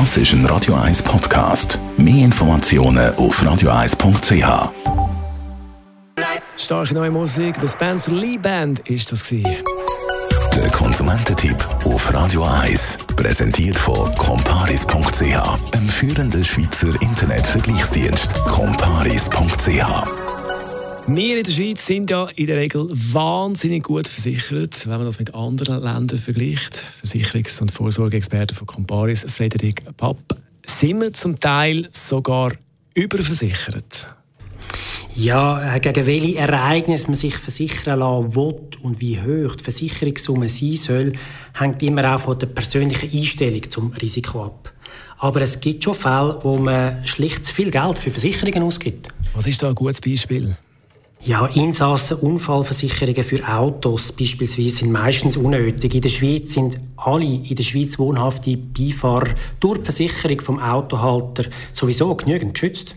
Das ist ein Radio 1 Podcast. Mehr Informationen auf radio1.ch. Starke neue Musik, der Spencer Lee Band ist das gewesen. Der Konsumententipp auf Radio 1. Präsentiert von comparis.ch, einem führenden Schweizer Internetvergleichsdienst. comparis.ch wir in der Schweiz sind ja in der Regel wahnsinnig gut versichert, wenn man das mit anderen Ländern vergleicht. Versicherungs- und Vorsorgeexperte von Comparis, Frederik Papp, sind wir zum Teil sogar überversichert. Ja, äh, gegen welche Ereignisse man sich versichern lassen will und wie hoch die Versicherungssumme sein soll, hängt immer auch von der persönlichen Einstellung zum Risiko ab. Aber es gibt schon Fälle, wo man schlicht zu viel Geld für Versicherungen ausgibt. Was ist da ein gutes Beispiel? Ja, Insassenunfallversicherungen für Autos beispielsweise sind meistens unnötig. In der Schweiz sind alle in der Schweiz wohnhafte Beifahrer durch die Versicherung vom Autohalter sowieso genügend geschützt.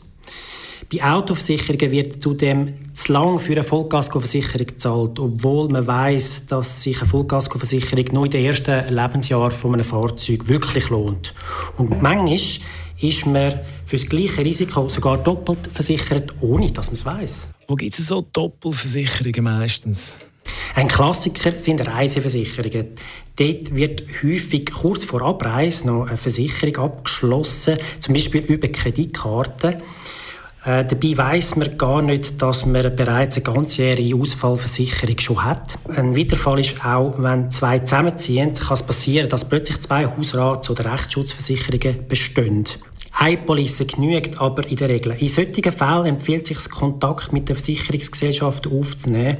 Bei Autoversicherungen wird zudem zu lang für eine Vollkaskoversicherung gezahlt, obwohl man weiß, dass sich eine Vollkaskoversicherung nur in den ersten Lebensjahren von einem Fahrzeug wirklich lohnt. Und manchmal ist man für das gleiche Risiko sogar doppelt versichert, ohne dass man es weiß. Wo gibt es so Doppelversicherungen meistens? Ein Klassiker sind Reiseversicherungen. Dort wird häufig kurz vor Abreise noch eine Versicherung abgeschlossen, zum Beispiel über Kreditkarten. Äh, dabei weiß man gar nicht, dass man bereits eine ganzjährige Ausfallversicherung schon hat. Ein weiterer Fall ist auch, wenn zwei zusammenziehen, kann es passieren, dass plötzlich zwei Hausrats- oder Rechtsschutzversicherungen bestehen. Eine Police genügt aber in der Regel. In solchen Fällen empfiehlt sich Kontakt mit der Versicherungsgesellschaft aufzunehmen.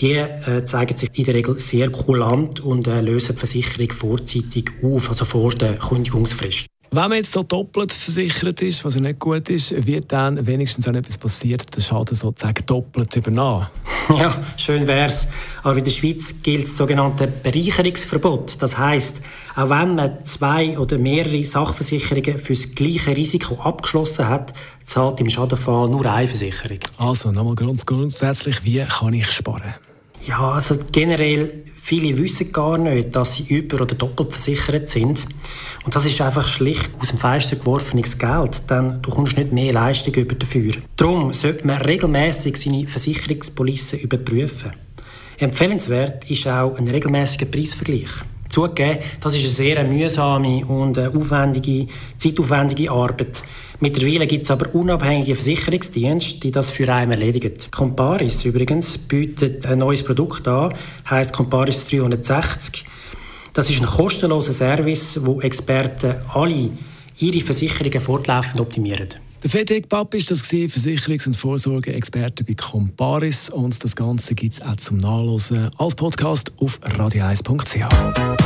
Die äh, zeigen sich in der Regel sehr kulant und äh, lösen die Versicherung vorzeitig auf, also vor der Kündigungsfrist. Wenn man jetzt so doppelt versichert ist, was ja nicht gut ist, wird dann wenigstens, wenn etwas passiert, der Schaden sozusagen doppelt übernommen? Ja, schön wär's. Aber in der Schweiz gilt das sogenannte Bereicherungsverbot. Das heißt, auch wenn man zwei oder mehrere Sachversicherungen für das gleiche Risiko abgeschlossen hat, zahlt im Schadenfall nur eine Versicherung. Also nochmal ganz grundsätzlich, wie kann ich sparen? Ja, also generell, viele wissen gar nicht, dass sie über- oder doppelt versichert sind. Und das ist einfach schlicht aus dem Fenster geworfenes Geld, denn du kommst nicht mehr Leistung über dafür. Darum sollte man regelmäßig seine Versicherungspolice überprüfen. Empfehlenswert ist auch ein regelmäßiger Preisvergleich. Zugegeben, das ist eine sehr mühsame und aufwendige, zeitaufwendige Arbeit. Mittlerweile gibt es aber unabhängige Versicherungsdienste, die das für einen erledigen. Comparis übrigens bietet ein neues Produkt an, heißt Comparis 360. Das ist ein kostenloser Service, wo Experten alle ihre Versicherungen fortlaufend optimieren. Der Frederik Papp ist das Versicherungs- und Vorsorgeexperte bei Comparis und das Ganze gibt es auch zum Nachlesen als Podcast auf radio1.ch.